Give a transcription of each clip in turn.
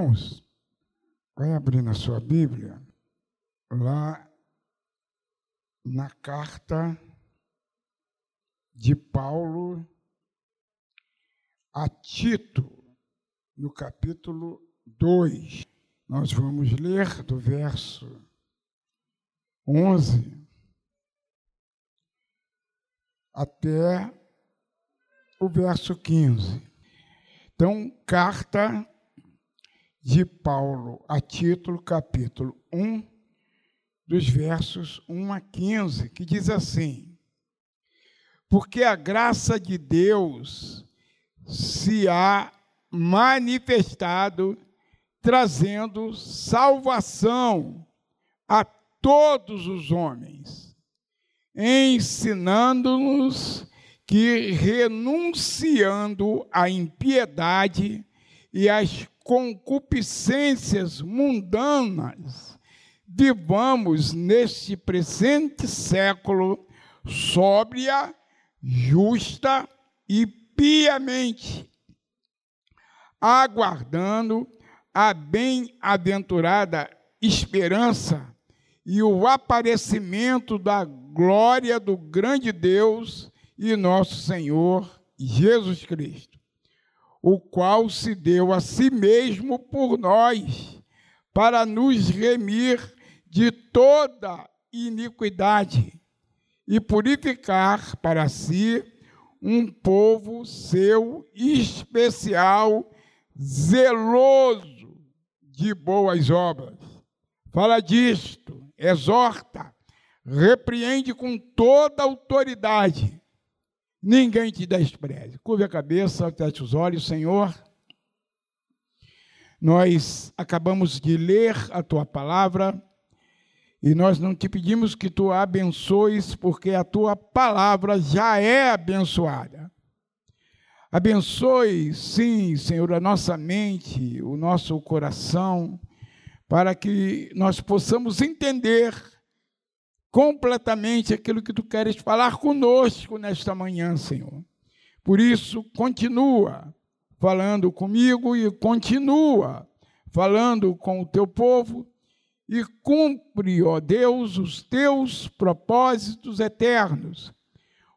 Irmãos, vai abrir na sua Bíblia, lá na carta de Paulo a Tito, no capítulo 2. Nós vamos ler do verso 11 até o verso 15. Então, carta de Paulo a Tito, capítulo 1, dos versos 1 a 15, que diz assim: Porque a graça de Deus se há manifestado, trazendo salvação a todos os homens, ensinando-nos que, renunciando à impiedade e às concupiscências mundanas, vivamos neste presente século sóbria, justa e piamente, aguardando a bem-aventurada esperança e o aparecimento da glória do grande Deus e nosso Senhor Jesus Cristo, o qual se deu a si mesmo por nós, para nos remir de toda iniquidade e purificar para si um povo seu especial, zeloso de boas obras. Fala disto, exorta, repreende com toda autoridade ninguém te despreze. Curve a cabeça, feche os olhos, Senhor. Nós acabamos de ler a tua palavra e nós não te pedimos que tu a abençoes, porque a tua palavra já é abençoada. Abençoe, sim, Senhor, a nossa mente, o nosso coração, para que nós possamos entender completamente aquilo que tu queres falar conosco nesta manhã, Senhor. Por isso, continua falando comigo e continua falando com o teu povo e cumpre, ó Deus, os teus propósitos eternos,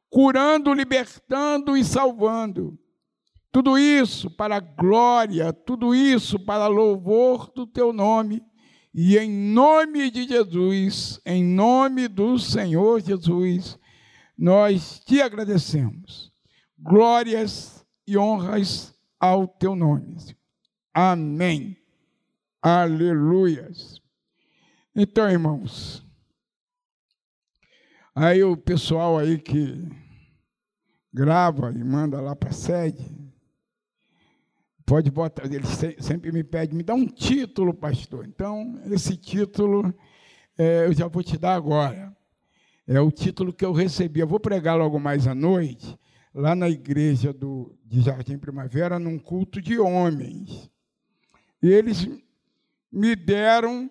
curando, libertando e salvando. Tudo isso para glória, tudo isso para louvor do teu nome e em nome de Jesus, em nome do Senhor Jesus, nós te agradecemos. Glórias e honras ao teu nome. Amém. Aleluias. Então, irmãos, aí o pessoal aí que grava e manda lá para a sede, Pode botar, ele sempre me pede, me dá um título, pastor. Então, esse título é, eu já vou te dar agora. É o título que eu recebi. Eu vou pregar logo mais à noite, lá na igreja do, de Jardim Primavera, num culto de homens. E eles me deram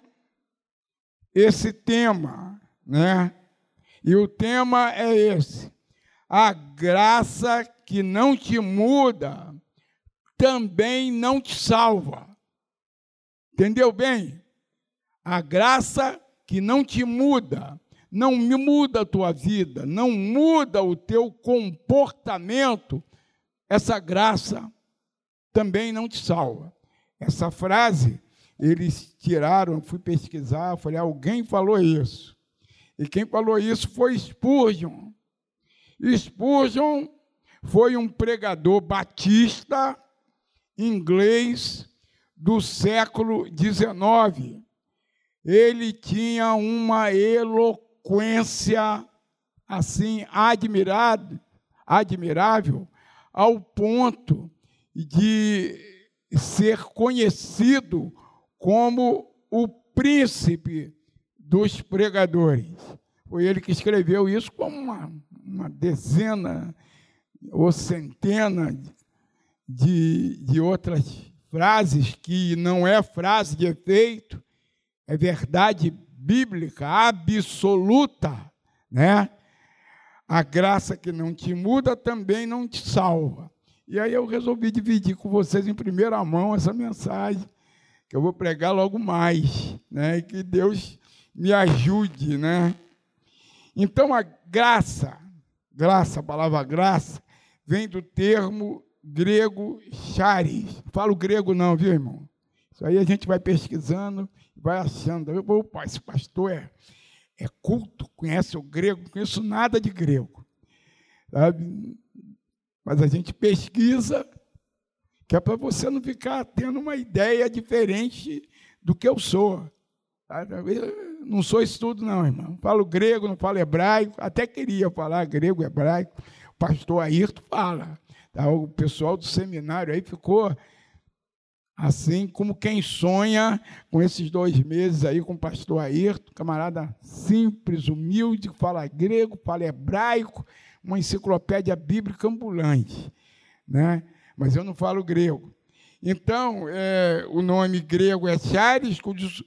esse tema, né? E o tema é esse: a graça que não te muda também não te salva. Entendeu bem? A graça que não te muda, não muda a tua vida, não muda o teu comportamento, essa graça também não te salva. Essa frase eles tiraram, fui pesquisar, falei, alguém falou isso. E quem falou isso foi Spurgeon. Spurgeon foi um pregador batista inglês do século XIX. Ele tinha uma eloquência assim admirado, admirável, ao ponto de ser conhecido como o príncipe dos pregadores. Foi ele que escreveu isso como uma, uma dezena ou centena de, de outras frases que não é frase de efeito, é verdade bíblica absoluta, né? A graça que não te muda também não te salva. E aí eu resolvi dividir com vocês em primeira mão essa mensagem que eu vou pregar logo mais, né? E que Deus me ajude, né? Então a graça, graça, a palavra graça, vem do termo grego charis. Falo grego não, viu, irmão? Isso aí a gente vai pesquisando, vai achando. Opa, esse pastor é, é culto, conhece o grego, não conheço nada de grego. Sabe? Mas a gente pesquisa, que é para você não ficar tendo uma ideia diferente do que eu sou. Eu não sou isso tudo, não, irmão. Falo grego, não falo hebraico. Até queria falar grego, hebraico. O pastor Ayrton fala. Tá? O pessoal do seminário aí ficou assim como quem sonha com esses dois meses aí com o pastor Ayrton, camarada simples, humilde, fala grego, fala hebraico, uma enciclopédia bíblica ambulante, né? Mas eu não falo grego. Então, é, o nome grego é Charis, cujo,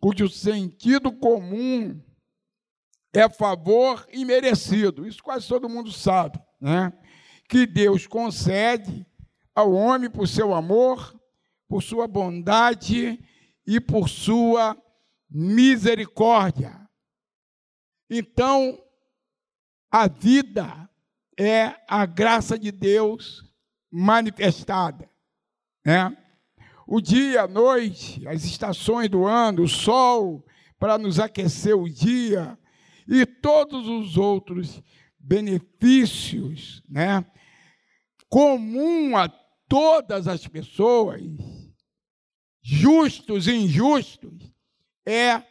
cujo sentido comum é favor imerecido. Isso quase todo mundo sabe, né? Que Deus concede ao homem por seu amor, por sua bondade e por sua misericórdia. Então, a vida é a graça de Deus manifestada. Né? O dia, a noite, as estações do ano, o sol para nos aquecer o dia e todos os outros benefícios, né? Comum a todas as pessoas, justos e injustos, é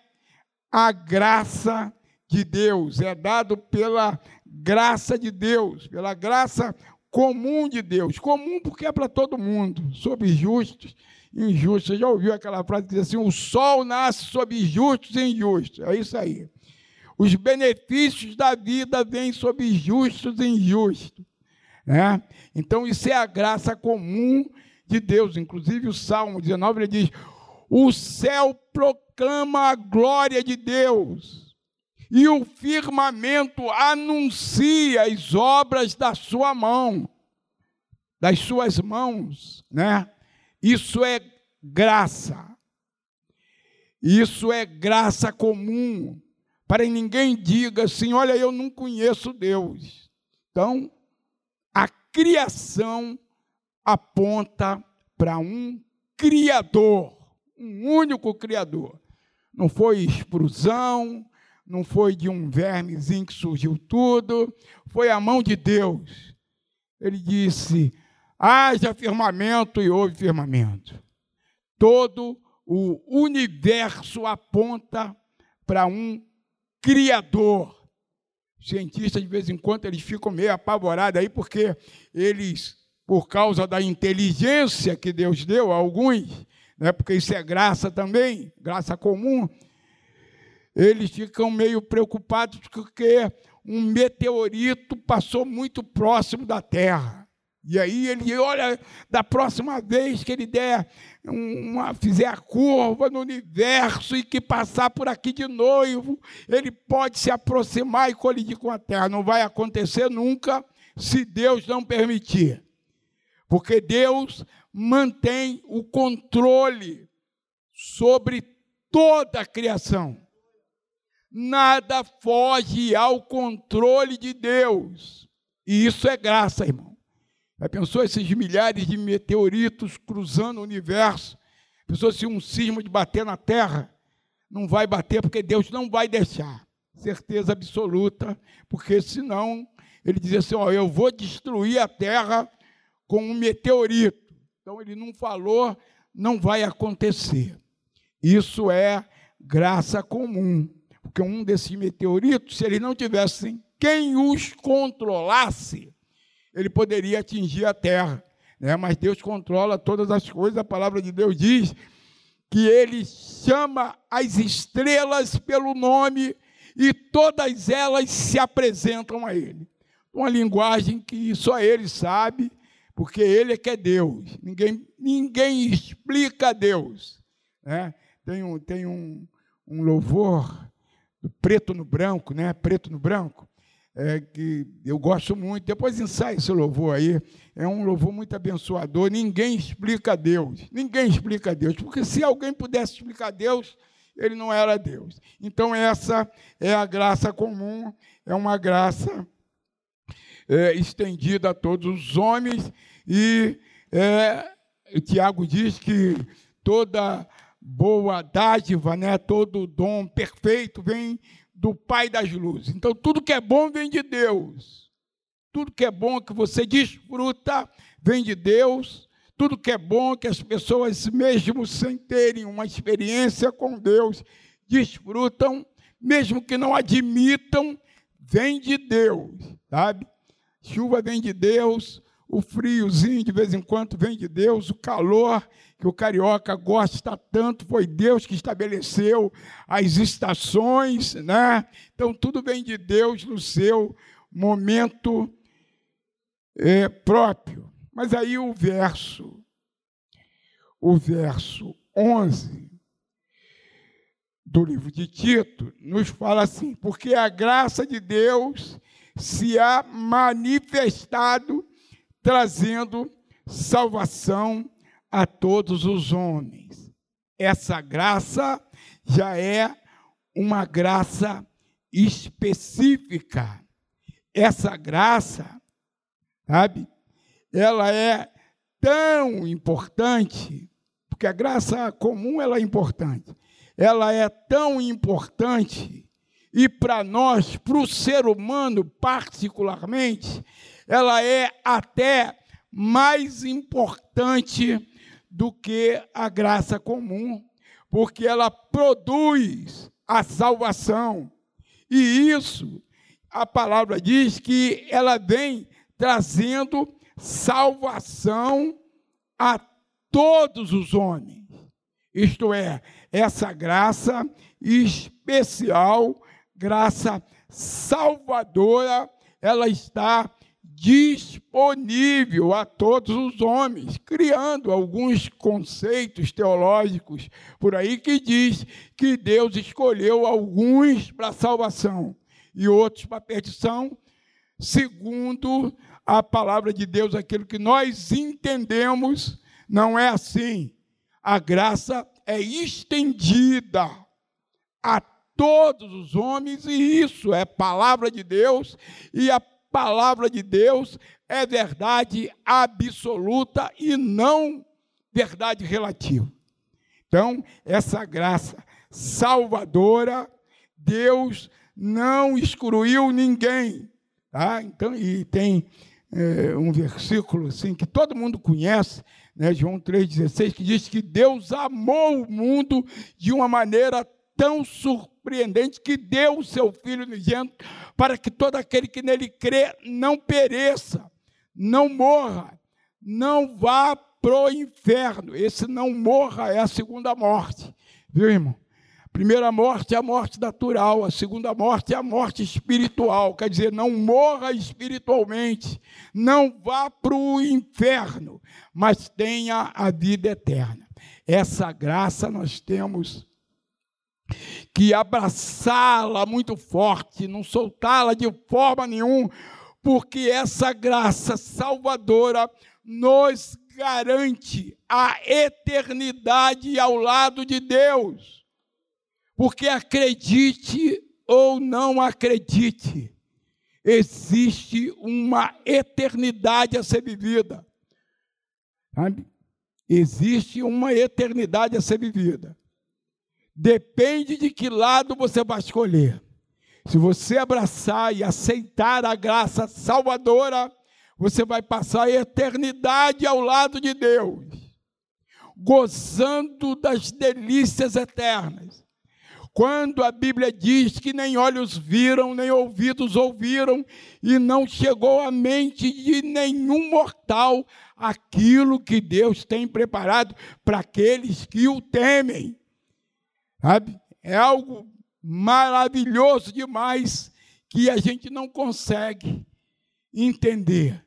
a graça de Deus, é dado pela graça de Deus, pela graça comum de Deus. Comum porque é para todo mundo, sobre justos e injustos. Você já ouviu aquela frase que diz assim: o sol nasce sobre justos e injustos. É isso aí. Os benefícios da vida vêm sobre justos e injustos. Né? Então, isso é a graça comum de Deus. Inclusive, o Salmo 19 ele diz: O céu proclama a glória de Deus e o firmamento anuncia as obras da sua mão, das suas mãos, né? Isso é graça. Isso é graça comum, para que ninguém diga assim: olha, eu não conheço Deus. Então, a criação aponta para um Criador, um único Criador. Não foi explosão, não foi de um vermezinho que surgiu tudo, foi a mão de Deus. Ele disse: haja firmamento e houve firmamento. Todo o universo aponta para um Criador. Cientistas, de vez em quando, eles ficam meio apavorados aí, porque eles, por causa da inteligência que Deus deu a alguns, né, porque isso é graça também, graça comum, eles ficam meio preocupados porque um meteorito passou muito próximo da Terra. E aí ele olha, da próxima vez que ele der uma, fizer a curva no universo e que passar por aqui de novo, ele pode se aproximar e colidir com a Terra. Não vai acontecer nunca se Deus não permitir. Porque Deus mantém o controle sobre toda a criação. Nada foge ao controle de Deus. E isso é graça, irmão. Já pensou esses milhares de meteoritos cruzando o universo? Pensou se um cisma de bater na terra? Não vai bater porque Deus não vai deixar. Certeza absoluta, porque senão ele dizia assim: ó, eu vou destruir a terra com um meteorito. Então ele não falou, não vai acontecer. Isso é graça comum. Porque um desses meteoritos, se eles não tivessem quem os controlasse, ele poderia atingir a Terra. Né? Mas Deus controla todas as coisas. A palavra de Deus diz que ele chama as estrelas pelo nome e todas elas se apresentam a ele. Uma linguagem que só ele sabe, porque ele é que é Deus. Ninguém, ninguém explica Deus. Né? Tem, um, tem um, um louvor preto no branco, né? Preto no branco. É, que eu gosto muito. Depois ensaia esse louvor aí. É um louvor muito abençoador. Ninguém explica Deus. Ninguém explica Deus. Porque se alguém pudesse explicar Deus, ele não era Deus. Então, essa é a graça comum, é uma graça é, estendida a todos os homens. E é, Tiago diz que toda boa dádiva, né, todo dom perfeito vem do Pai das luzes. Então, tudo que é bom vem de Deus. Tudo que é bom que você desfruta vem de Deus. Tudo que é bom que as pessoas, mesmo sem terem uma experiência com Deus, desfrutam, mesmo que não admitam, vem de Deus, sabe? Chuva vem de Deus, o friozinho de vez em quando vem de Deus, o calor que o carioca gosta tanto, foi Deus que estabeleceu as estações, né? Então tudo vem de Deus no seu momento é, próprio. Mas aí o verso, o verso 11 do livro de Tito nos fala assim: porque a graça de Deus se há manifestado trazendo salvação a todos os homens. Essa graça já é uma graça específica. Essa graça, sabe, ela é tão importante, porque a graça comum ela é importante. Ela é tão importante e para nós, para o ser humano particularmente, ela é até mais importante do que a graça comum, porque ela produz a salvação. E isso, a palavra diz que ela vem trazendo salvação a todos os homens. Isto é, essa graça especial, graça salvadora, ela está disponível a todos os homens, criando alguns conceitos teológicos por aí que diz que Deus escolheu alguns para salvação e outros para perdição, segundo a palavra de Deus, aquilo que nós entendemos, não é assim. A graça é estendida a todos os homens, e isso é palavra de Deus, e a palavra de Deus é verdade absoluta e não verdade relativa. Então, essa graça salvadora, Deus não excluiu ninguém. Tá? Então, e tem é, um versículo assim que todo mundo conhece, né, João 3,16, que diz que Deus amou o mundo de uma maneira tão surpreendente que deu o seu Filho unigênito para que todo aquele que nele crê não pereça, não morra, não vá para o inferno. Esse não morra é a segunda morte, viu, irmão? A primeira morte é a morte natural, a segunda morte é a morte espiritual, quer dizer, não morra espiritualmente, não vá para o inferno, mas tenha a vida eterna. Essa graça nós temos que abraçá-la muito forte, não soltá-la de forma nenhuma, porque essa graça salvadora nos garante a eternidade ao lado de Deus. Porque acredite ou não acredite, existe uma eternidade a ser vivida. Sabe? Existe uma eternidade a ser vivida. Depende de que lado você vai escolher. Se você abraçar e aceitar a graça salvadora, você vai passar a eternidade ao lado de Deus, gozando das delícias eternas. Quando a Bíblia diz que nem olhos viram, nem ouvidos ouviram, e não chegou à mente de nenhum mortal aquilo que Deus tem preparado para aqueles que o temem. Sabe? É algo maravilhoso demais que a gente não consegue entender,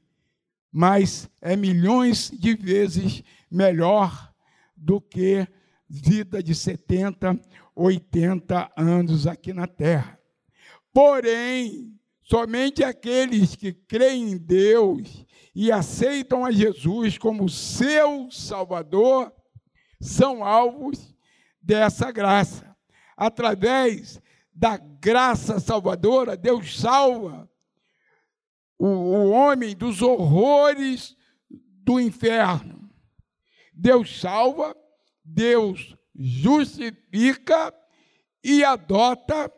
mas é milhões de vezes melhor do que vida de 70, 80 anos aqui na terra. Porém, Somente aqueles que creem em Deus e aceitam a Jesus como seu Salvador são alvos dessa graça. Através da graça salvadora, Deus salva o, o homem dos horrores do inferno. Deus salva, Deus justifica e adota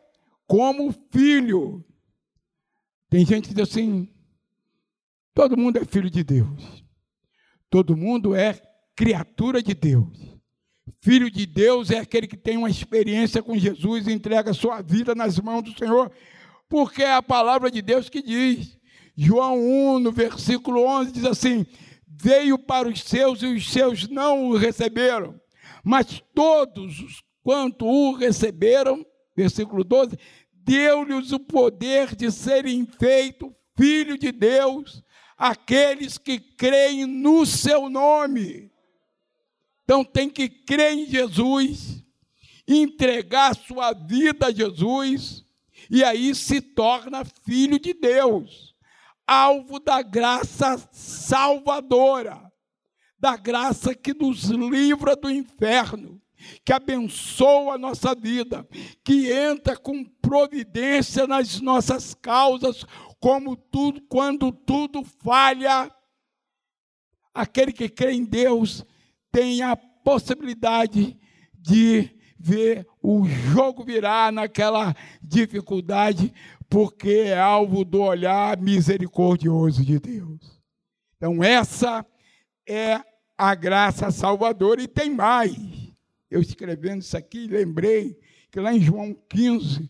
como filho. Tem gente que diz assim: todo mundo é filho de Deus, todo mundo é criatura de Deus. Filho de Deus é aquele que tem uma experiência com Jesus e entrega sua vida nas mãos do Senhor, porque é a palavra de Deus que diz. João 1, no versículo 11, diz assim: Veio para os seus e os seus não o receberam, mas todos quanto o receberam, versículo 12, deu-lhes o poder de serem feitos filho de Deus, aqueles que creem no seu nome. Então tem que crer em Jesus, entregar sua vida a Jesus, e aí se torna filho de Deus, alvo da graça salvadora, da graça que nos livra do inferno, que abençoa a nossa vida, que entra com providência nas nossas causas, como tudo, quando tudo falha, aquele que crê em Deus tem a possibilidade de ver o jogo virar naquela dificuldade, porque é alvo do olhar misericordioso de Deus. Então, essa é a graça salvadora, e tem mais. Eu escrevendo isso aqui, lembrei que lá em João 15,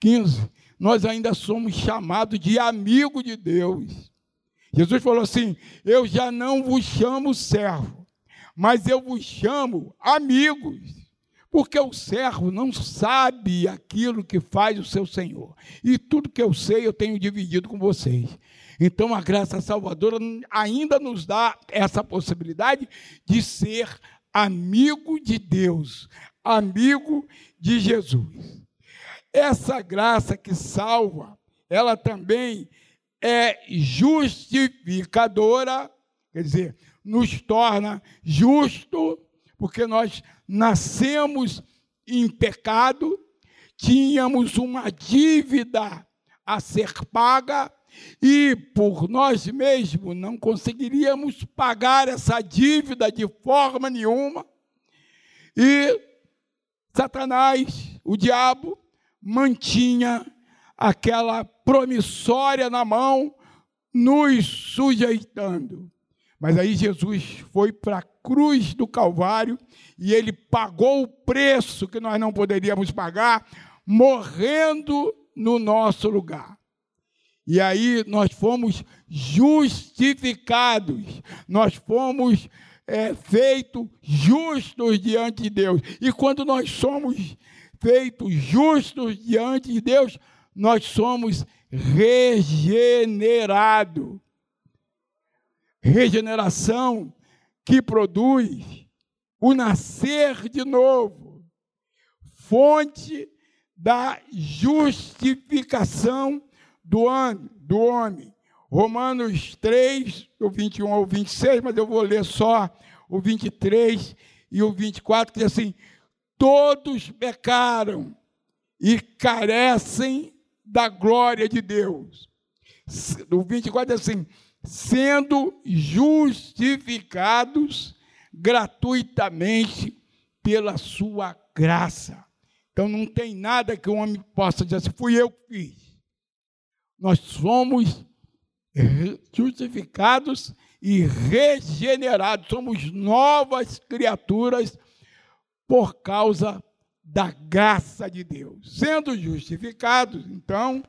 15, nós ainda somos chamados de amigo de Deus. Jesus falou assim: Eu já não vos chamo servo, mas eu vos chamo amigos, porque o servo não sabe aquilo que faz o seu senhor, e tudo que eu sei eu tenho dividido com vocês. Então a graça salvadora ainda nos dá essa possibilidade de ser amigo de Deus, amigo de Jesus. Essa graça que salva, ela também é justificadora, quer dizer, nos torna justo, porque nós nascemos em pecado, tínhamos uma dívida a ser paga e por nós mesmos não conseguiríamos pagar essa dívida de forma nenhuma. E Satanás, o diabo, mantinha aquela promissória na mão, nos sujeitando. Mas aí Jesus foi para a cruz do Calvário e ele pagou o preço que nós não poderíamos pagar, morrendo no nosso lugar. E aí nós fomos justificados, nós fomos é, feitos justos diante de Deus. E quando nós somos feitos justos diante de Deus, nós somos regenerados regeneração que produz o nascer de novo, fonte da justificação do, homem, do homem. Romanos 3, do 21 ao 26, mas eu vou ler só o 23 e o 24, que diz assim: Todos pecaram e carecem da glória de Deus. O 24 diz assim: sendo justificados gratuitamente pela sua graça. Então não tem nada que o homem possa dizer assim, fui eu que fiz. Nós somos justificados e regenerados, somos novas criaturas por causa da graça de Deus. Sendo justificados, então,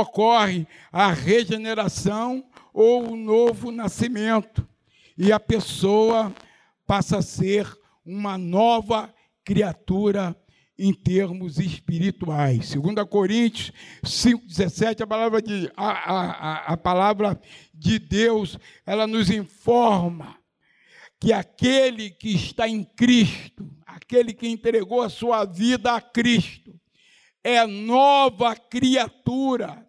ocorre a regeneração ou o novo nascimento, e a pessoa passa a ser uma nova criatura em termos espirituais. 2 Coríntios 5,17, a palavra de, a, a, a palavra de Deus, ela nos informa que aquele que está em Cristo, aquele que entregou a sua vida a Cristo, é nova criatura.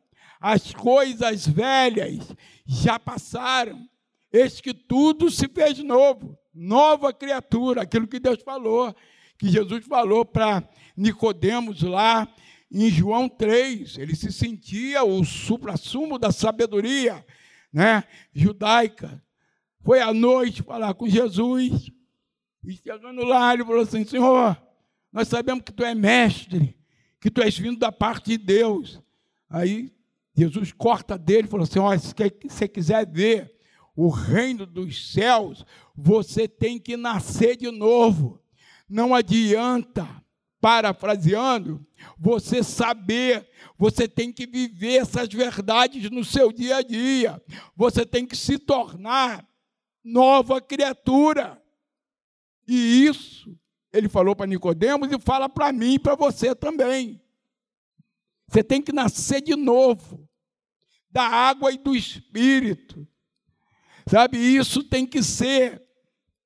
As coisas velhas já passaram, eis que tudo se fez novo, nova criatura, aquilo que Deus falou, que Jesus falou para Nicodemos lá em João 3, ele se sentia o supra-sumo da sabedoria, né, judaica. Foi à noite falar com Jesus, e chegando lá, ele falou assim: Senhor, nós sabemos que tu é mestre, que tu és vindo da parte de Deus. Aí Jesus corta dele e falou assim: Olha, se você quiser ver o reino dos céus, você tem que nascer de novo. Não adianta, parafraseando, você saber, você tem que viver essas verdades no seu dia a dia. Você tem que se tornar nova criatura. E isso ele falou para Nicodemos e fala para mim e para você também. Você tem que nascer de novo, da água e do espírito. Sabe, isso tem que ser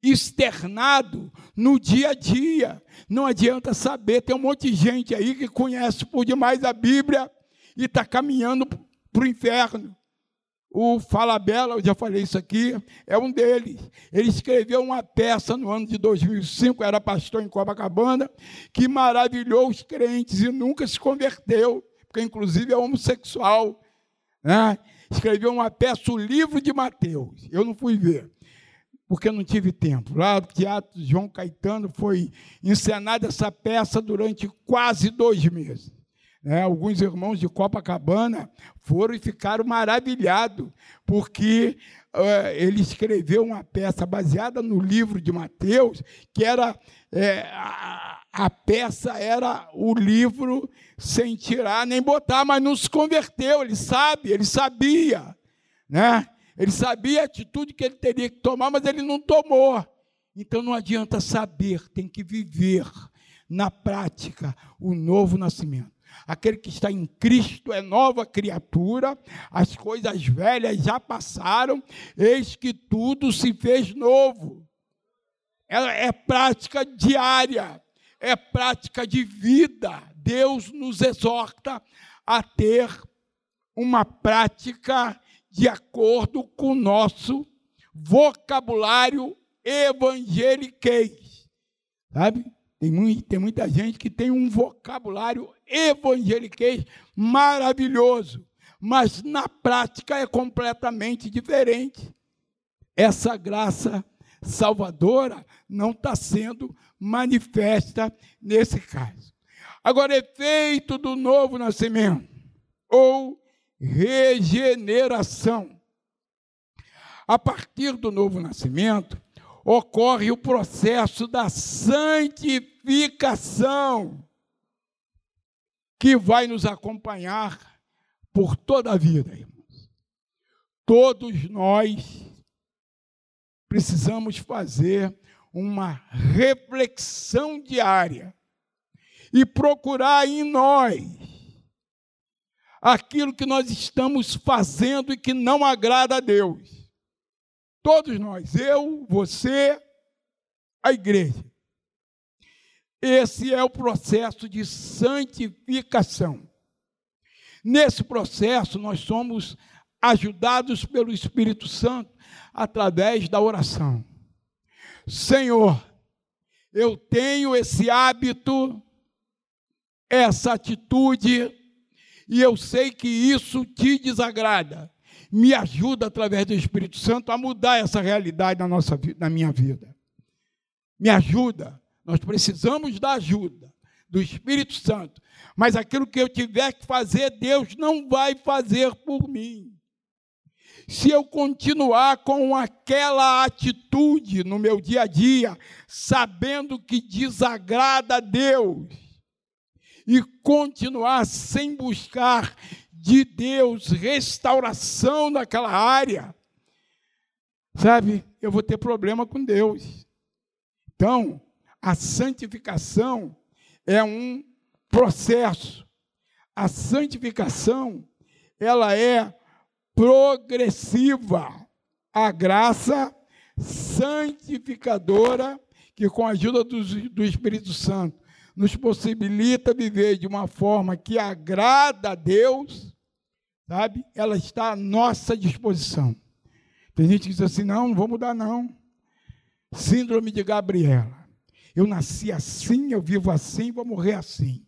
externado no dia a dia. Não adianta saber, tem um monte de gente aí que conhece por demais a Bíblia e está caminhando para o inferno. O Falabella, eu já falei isso aqui, é um deles. Ele escreveu uma peça no ano de 2005, era pastor em Copacabana, que maravilhou os crentes e nunca se converteu, porque inclusive é homossexual. Né? Escreveu uma peça, o livro de Mateus. Eu não fui ver, porque não tive tempo. Lá no Teatro João Caetano foi encenada essa peça durante quase dois meses. É, alguns irmãos de Copacabana foram e ficaram maravilhados, porque uh, ele escreveu uma peça baseada no livro de Mateus, que era é, a, a, peça era o livro sem tirar nem botar, mas não se converteu, ele sabe, ele sabia, né? Ele sabia a atitude que ele teria que tomar, mas ele não tomou. Então não adianta saber, tem que viver na prática o novo nascimento. Aquele que está em Cristo é nova criatura, as coisas velhas já passaram, eis que tudo se fez novo. É, é prática diária, é prática de vida. Deus nos exorta a ter uma prática de acordo com o nosso vocabulário evangeliquez. Sabe? Tem, muito, tem muita gente que tem um vocabulário evangeliquez maravilhoso, mas na prática é completamente diferente. Essa graça salvadora não está sendo manifesta nesse caso. Agora, efeito do novo nascimento ou regeneração. A partir do novo nascimento, ocorre o processo da santificação, que vai nos acompanhar por toda a vida, irmãos. Todos nós precisamos fazer uma reflexão diária e procurar em nós aquilo que nós estamos fazendo e que não agrada a Deus. Todos nós, eu, você, a igreja. Esse é o processo de santificação. Nesse processo, nós somos ajudados pelo Espírito Santo através da oração. Senhor, eu tenho esse hábito, essa atitude, e eu sei que isso te desagrada me ajuda através do Espírito Santo a mudar essa realidade na nossa na minha vida. Me ajuda. Nós precisamos da ajuda do Espírito Santo. Mas aquilo que eu tiver que fazer, Deus não vai fazer por mim. Se eu continuar com aquela atitude no meu dia a dia, sabendo que desagrada a Deus, e continuar sem buscar de Deus, restauração naquela área, sabe, eu vou ter problema com Deus. Então, a santificação é um processo. A santificação, ela é progressiva. A graça santificadora, que com a ajuda do, do Espírito Santo nos possibilita viver de uma forma que agrada a Deus, sabe? Ela está à nossa disposição. Tem gente que diz assim: não, não vou mudar, não. Síndrome de Gabriela. Eu nasci assim, eu vivo assim, vou morrer assim.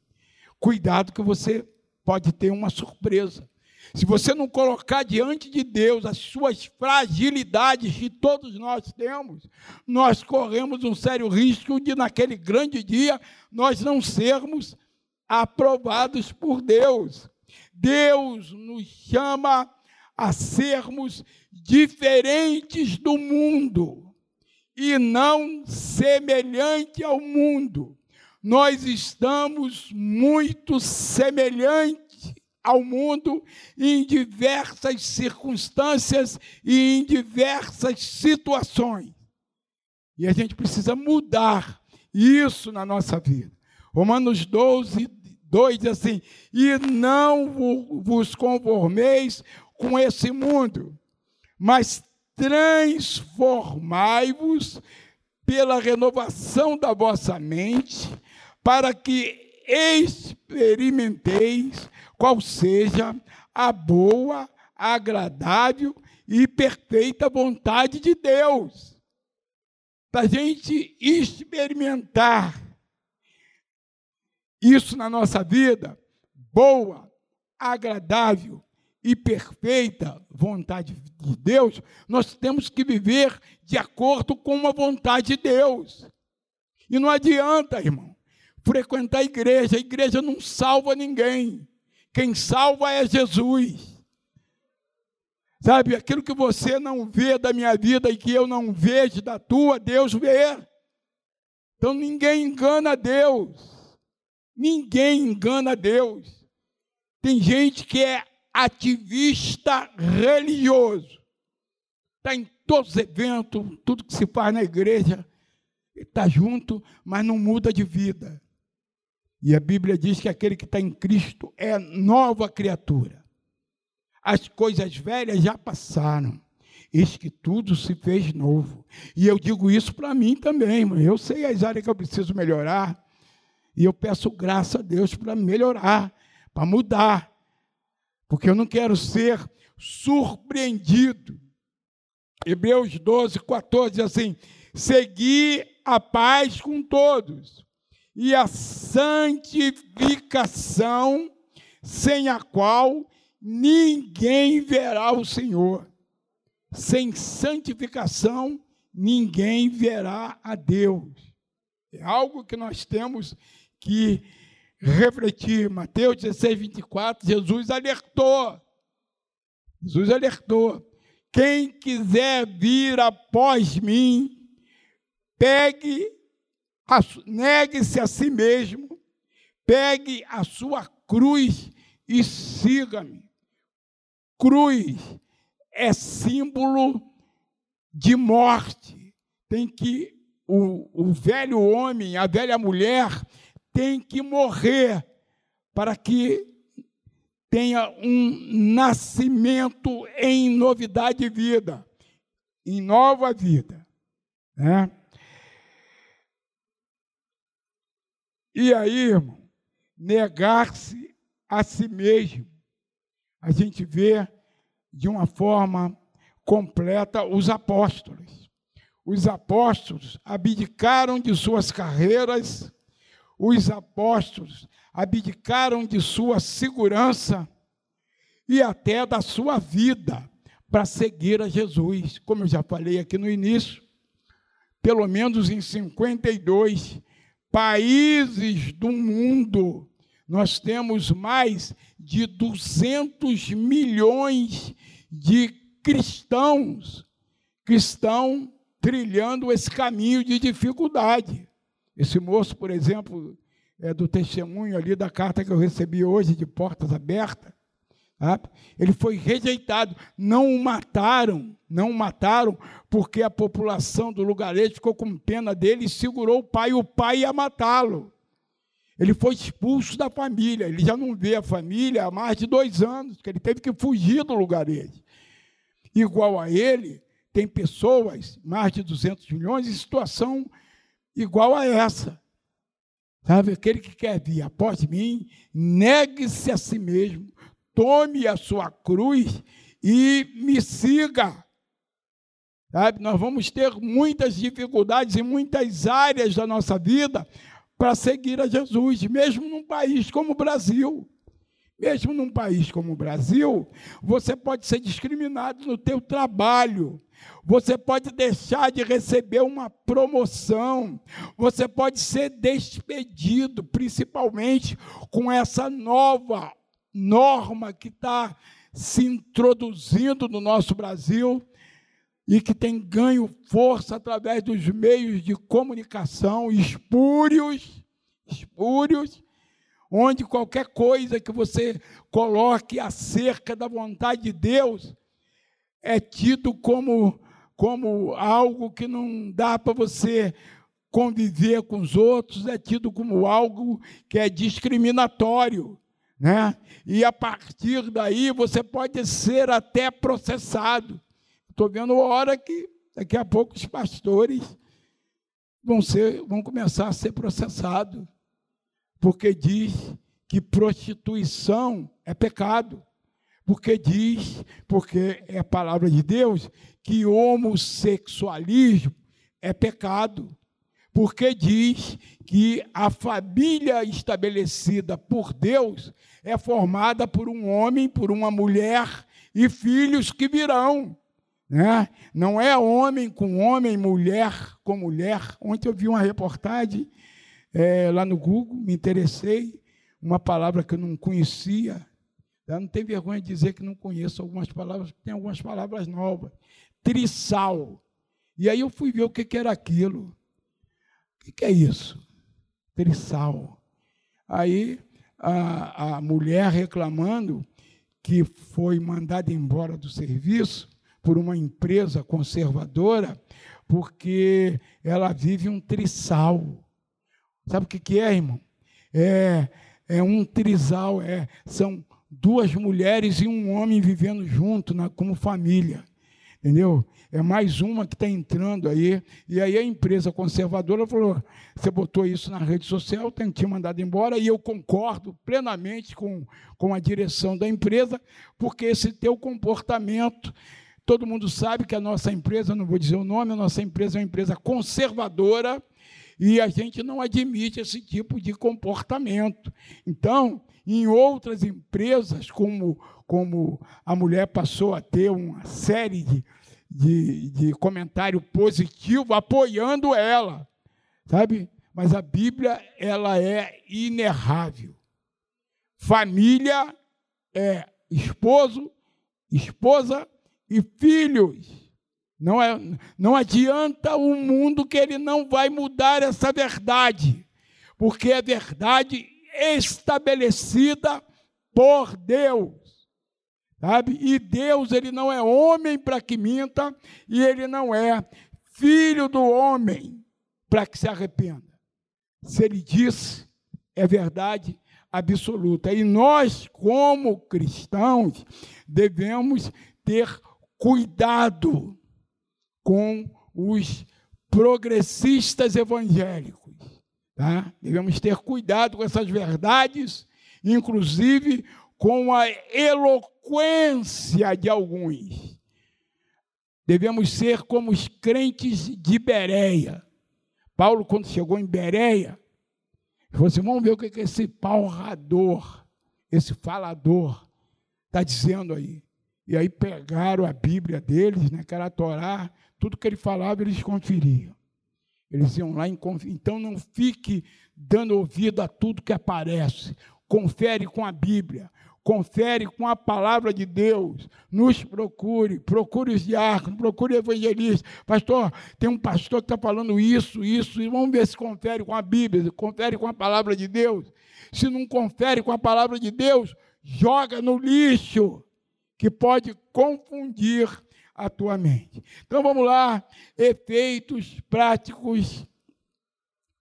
Cuidado que você pode ter uma surpresa. Se você não colocar diante de Deus as suas fragilidades que todos nós temos, nós corremos um sério risco de, naquele grande dia, nós não sermos aprovados por Deus. Deus nos chama a sermos diferentes do mundo e não semelhante ao mundo. Nós estamos muito semelhantes ao mundo em diversas circunstâncias e em diversas situações. E a gente precisa mudar isso na nossa vida. Romanos 12, 2 diz assim: E não vos conformeis com esse mundo, mas transformai-vos pela renovação da vossa mente, para que experimenteis qual seja a boa, agradável e perfeita vontade de Deus. Para a gente experimentar isso na nossa vida, boa, agradável e perfeita vontade de Deus, nós temos que viver de acordo com a vontade de Deus. E não adianta, irmão, frequentar a igreja, a igreja não salva ninguém. Quem salva é Jesus. Sabe, aquilo que você não vê da minha vida e que eu não vejo da tua, Deus vê. Então ninguém engana Deus. Ninguém engana Deus. Tem gente que é ativista religioso. Está em todos os eventos, tudo que se faz na igreja, está junto, mas não muda de vida. E a Bíblia diz que aquele que está em Cristo é nova criatura. As coisas velhas já passaram. Eis que tudo se fez novo. E eu digo isso para mim também, mas eu sei as áreas que eu preciso melhorar. E eu peço graça a Deus para melhorar, para mudar. Porque eu não quero ser surpreendido. Hebreus 12, 14 diz assim: Segui a paz com todos e a santificação, sem a qual ninguém verá o Senhor. Sem santificação, ninguém verá a Deus. É algo que nós temos que refletir. Mateus 16, 24, Jesus alertou. Jesus alertou. Quem quiser vir após mim, pegue negue-se a si mesmo, pegue a sua cruz e siga-me. Cruz é símbolo de morte. Tem que o, o velho homem, a velha mulher, tem que morrer para que tenha um nascimento em novidade de vida, em nova vida. Né? E aí, irmão, negar-se a si mesmo. A gente vê de uma forma completa os apóstolos. Os apóstolos abdicaram de suas carreiras, os apóstolos abdicaram de sua segurança e até da sua vida para seguir a Jesus. Como eu já falei aqui no início, pelo menos em 52, países do mundo, nós temos mais de 200 milhões de cristãos que estão trilhando esse caminho de dificuldade. Esse moço, por exemplo, é do testemunho ali da carta que eu recebi hoje de portas abertas. Ele foi rejeitado, não o mataram, não o mataram, porque a população do lugarejo ficou com pena dele e segurou o pai, o pai ia matá-lo. Ele foi expulso da família, ele já não vê a família há mais de dois anos, que ele teve que fugir do lugarejo. Igual a ele, tem pessoas, mais de 200 milhões, em situação igual a essa. Sabe, aquele que quer vir após mim, negue-se a si mesmo, tome a sua cruz e me siga. Sabe? Nós vamos ter muitas dificuldades em muitas áreas da nossa vida para seguir a Jesus, mesmo num país como o Brasil. Mesmo num país como o Brasil, você pode ser discriminado no teu trabalho. Você pode deixar de receber uma promoção. Você pode ser despedido, principalmente com essa nova norma que está se introduzindo no nosso Brasil e que tem ganho força através dos meios de comunicação espúrios, espúrios, onde qualquer coisa que você coloque acerca da vontade de Deus é tido como, como algo que não dá para você conviver com os outros, é tido como algo que é discriminatório. Né? E a partir daí você pode ser até processado. Estou vendo a hora que daqui a pouco os pastores vão, ser, vão começar a ser processados porque diz que prostituição é pecado. Porque diz, porque é a palavra de Deus, que homossexualismo é pecado. Porque diz que a família estabelecida por Deus é formada por um homem, por uma mulher e filhos que virão. Né? Não é homem com homem, mulher com mulher. Ontem eu vi uma reportagem é, lá no Google, me interessei, uma palavra que eu não conhecia. Eu não tenho vergonha de dizer que não conheço algumas palavras, tem algumas palavras novas. Trissal. E aí eu fui ver o que era aquilo. O que, é isso? Trissal. Aí a, a mulher reclamando que foi mandada embora do serviço por uma empresa conservadora, porque ela vive um trissal. Sabe o que, que é, irmão? É, é um trisal, é, são duas mulheres e um homem vivendo junto na, como família. Entendeu? É mais uma que está entrando aí. E aí a empresa conservadora falou: você botou isso na rede social, tem que mandado embora. E eu concordo plenamente com, com a direção da empresa, porque esse teu comportamento. Todo mundo sabe que a nossa empresa, não vou dizer o nome, a nossa empresa é uma empresa conservadora, e a gente não admite esse tipo de comportamento. Então, em outras empresas, como, como a mulher passou a ter uma série de, de, de comentário positivo apoiando ela, sabe? Mas a Bíblia, ela é inerrável. Família é esposo, esposa e filhos. Não, é, não adianta o mundo que ele não vai mudar essa verdade, porque é verdade estabelecida por Deus. Sabe? E Deus, ele não é homem para que minta, e ele não é filho do homem para que se arrependa. Se ele disse, é verdade absoluta. E nós, como cristãos, devemos ter cuidado com os progressistas evangélicos. Tá? Devemos ter cuidado com essas verdades, inclusive com a eloquência de alguns. Devemos ser como os crentes de Bereia. Paulo, quando chegou em Bereia, falou assim: vamos ver o que esse palrador, esse falador, está dizendo aí. E aí pegaram a Bíblia deles, né, que era a Torá, tudo que ele falava, eles conferiam. Eles iam lá. Então não fique dando ouvido a tudo que aparece. Confere com a Bíblia. Confere com a palavra de Deus. Nos procure. Procure os diáconos. Procure o evangelista. Pastor, tem um pastor que está falando isso, isso. E vamos ver se confere com a Bíblia. Confere com a palavra de Deus. Se não confere com a palavra de Deus, joga no lixo, que pode confundir a tua mente. Então vamos lá, efeitos práticos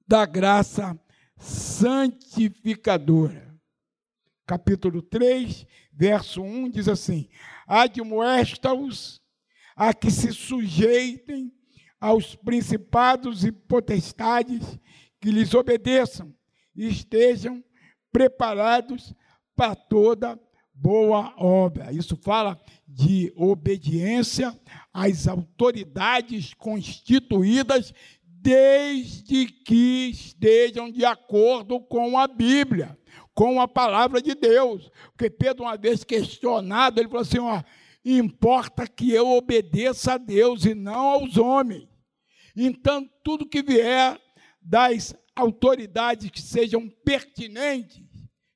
da graça santificadora. Capítulo 3, verso 1 diz assim: Admoesta-os a que se sujeitem aos principados e potestades, que lhes obedeçam e estejam preparados para toda boa obra. Isso fala de obediência às autoridades constituídas, desde que estejam de acordo com a Bíblia, com a palavra de Deus. Porque Pedro, uma vez questionado, ele falou assim: ó, importa que eu obedeça a Deus e não aos homens. Então, tudo que vier das autoridades que sejam pertinentes,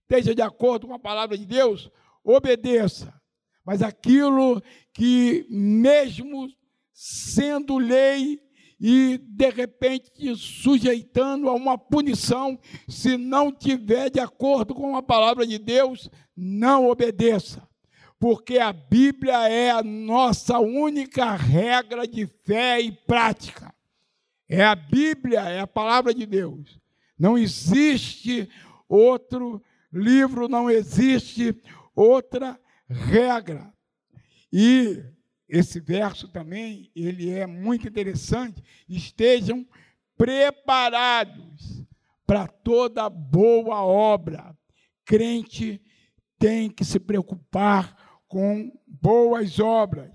esteja de acordo com a palavra de Deus, obedeça. Mas aquilo que, mesmo sendo lei e de repente sujeitando a uma punição, se não tiver de acordo com a palavra de Deus, não obedeça. Porque a Bíblia é a nossa única regra de fé e prática. É a Bíblia, é a palavra de Deus. Não existe outro livro, não existe outra regra. E esse verso também, ele é muito interessante. Estejam preparados para toda boa obra. Crente tem que se preocupar com boas obras,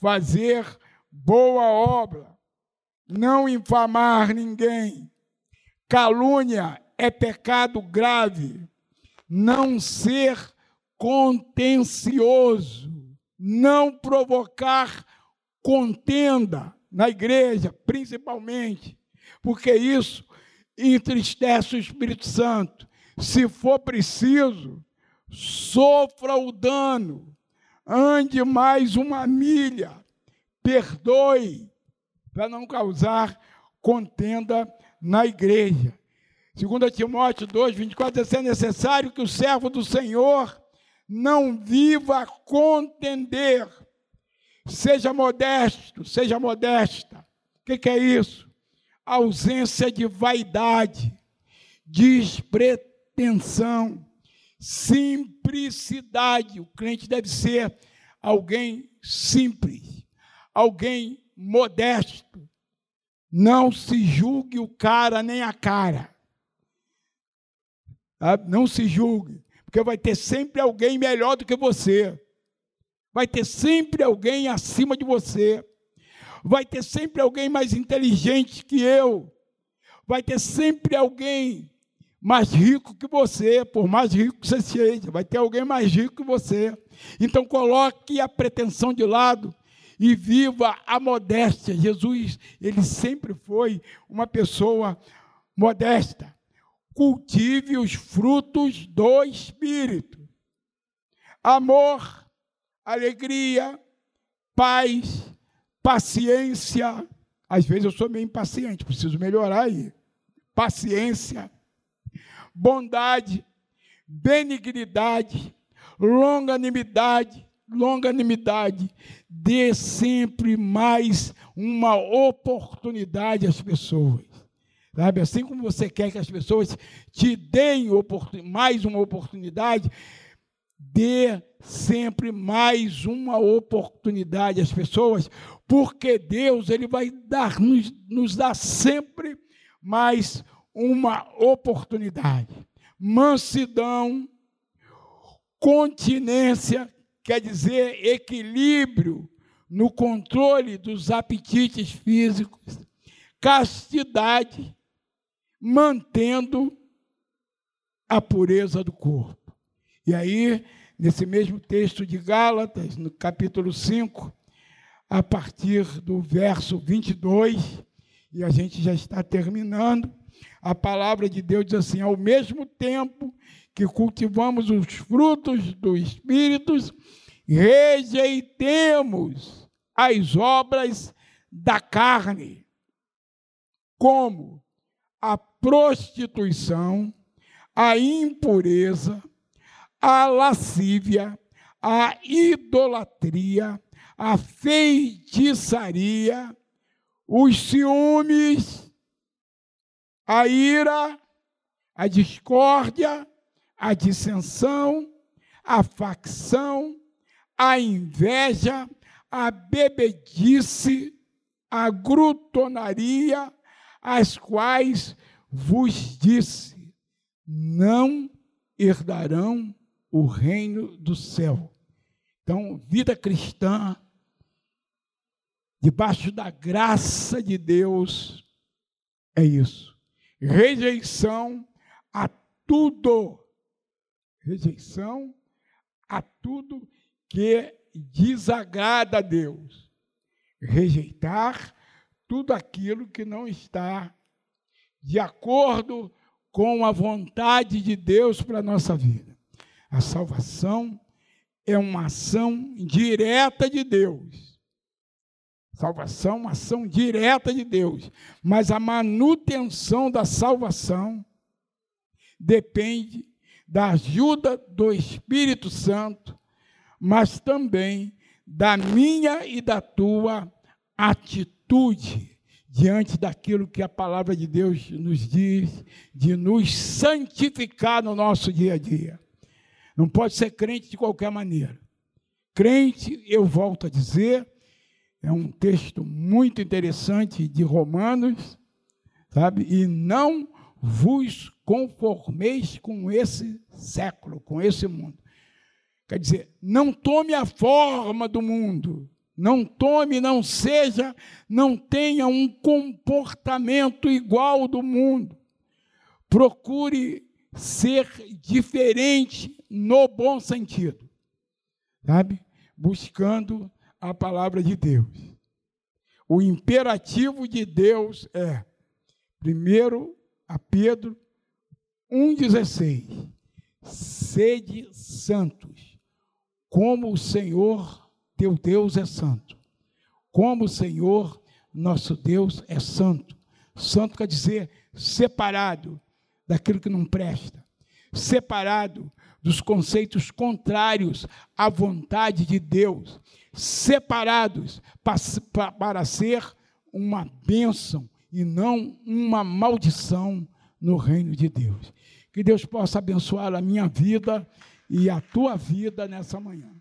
fazer boa obra, não infamar ninguém. Calúnia é pecado grave. Não ser contencioso, não provocar contenda na igreja, principalmente, porque isso entristece o Espírito Santo. Se for preciso, sofra o dano, ande mais uma milha, perdoe, para não causar contenda na igreja. 2 Timóteo 2, 24, diz: é necessário que o servo do Senhor não viva contender. Seja modesto, seja modesta. O que, que é isso? Ausência de vaidade, despretensão, simplicidade. O crente deve ser alguém simples, alguém modesto. Não se julgue o cara nem a cara. Não se julgue. Porque vai ter sempre alguém melhor do que você. Vai ter sempre alguém acima de você. Vai ter sempre alguém mais inteligente que eu. Vai ter sempre alguém mais rico que você, por mais rico que você seja. Vai ter alguém mais rico que você. Então coloque a pretensão de lado e viva a modéstia. Jesus, ele sempre foi uma pessoa modesta cultive os frutos do Espírito: amor, alegria, paz, paciência. Às vezes eu sou meio impaciente, preciso melhorar aí. Paciência, bondade, benignidade, longanimidade, longanimidade. Dê sempre mais uma oportunidade às pessoas. Sabe? Assim como você quer que as pessoas te deem mais uma oportunidade, dê sempre mais uma oportunidade às pessoas, porque Deus ele vai dar nos, nos dar sempre mais uma oportunidade. Mansidão, continência, quer dizer equilíbrio no controle dos apetites físicos, castidade, mantendo a pureza do corpo. E aí, nesse mesmo texto de Gálatas, no capítulo 5, a partir do verso 22, e a gente já está terminando, a palavra de Deus diz assim: ao mesmo tempo que cultivamos os frutos do Espírito, rejeitemos as obras da carne. Como? A prostituição, a impureza, a lascívia, a idolatria, a feitiçaria, os ciúmes, a ira, a discórdia, a dissensão, a facção, a inveja, a bebedice, a grutonaria, as quais vos disse: não herdarão o reino do céu. Então, vida cristã, debaixo da graça de Deus, é isso. Rejeição a tudo. Rejeição a tudo que desagrada a Deus. Rejeitar tudo aquilo que não está de acordo com a vontade de Deus para a nossa vida. A salvação é uma ação direta de Deus. Salvação, uma ação direta de Deus. Mas a manutenção da salvação depende da ajuda do Espírito Santo, mas também da minha e da tua atitude diante daquilo que a palavra de Deus nos diz, de nos santificar no nosso dia a dia. Não pode ser crente de qualquer maneira. Crente, eu volto a dizer, é um texto muito interessante de Romanos, sabe? E não vos conformeis com esse século, com esse mundo. Quer dizer, não tome a forma do mundo, não tome, não seja, não tenha um comportamento igual do mundo. Procure ser diferente no bom sentido, sabe? Buscando a palavra de Deus. O imperativo de Deus é, primeiro, a Pedro 1,16: sede santos, como o Senhor teu Deus é santo. Como o Senhor nosso Deus é santo. Santo quer dizer separado daquilo que não presta, separado dos conceitos contrários à vontade de Deus, separados para ser uma bênção e não uma maldição no reino de Deus. Que Deus possa abençoar a minha vida e a tua vida nessa manhã.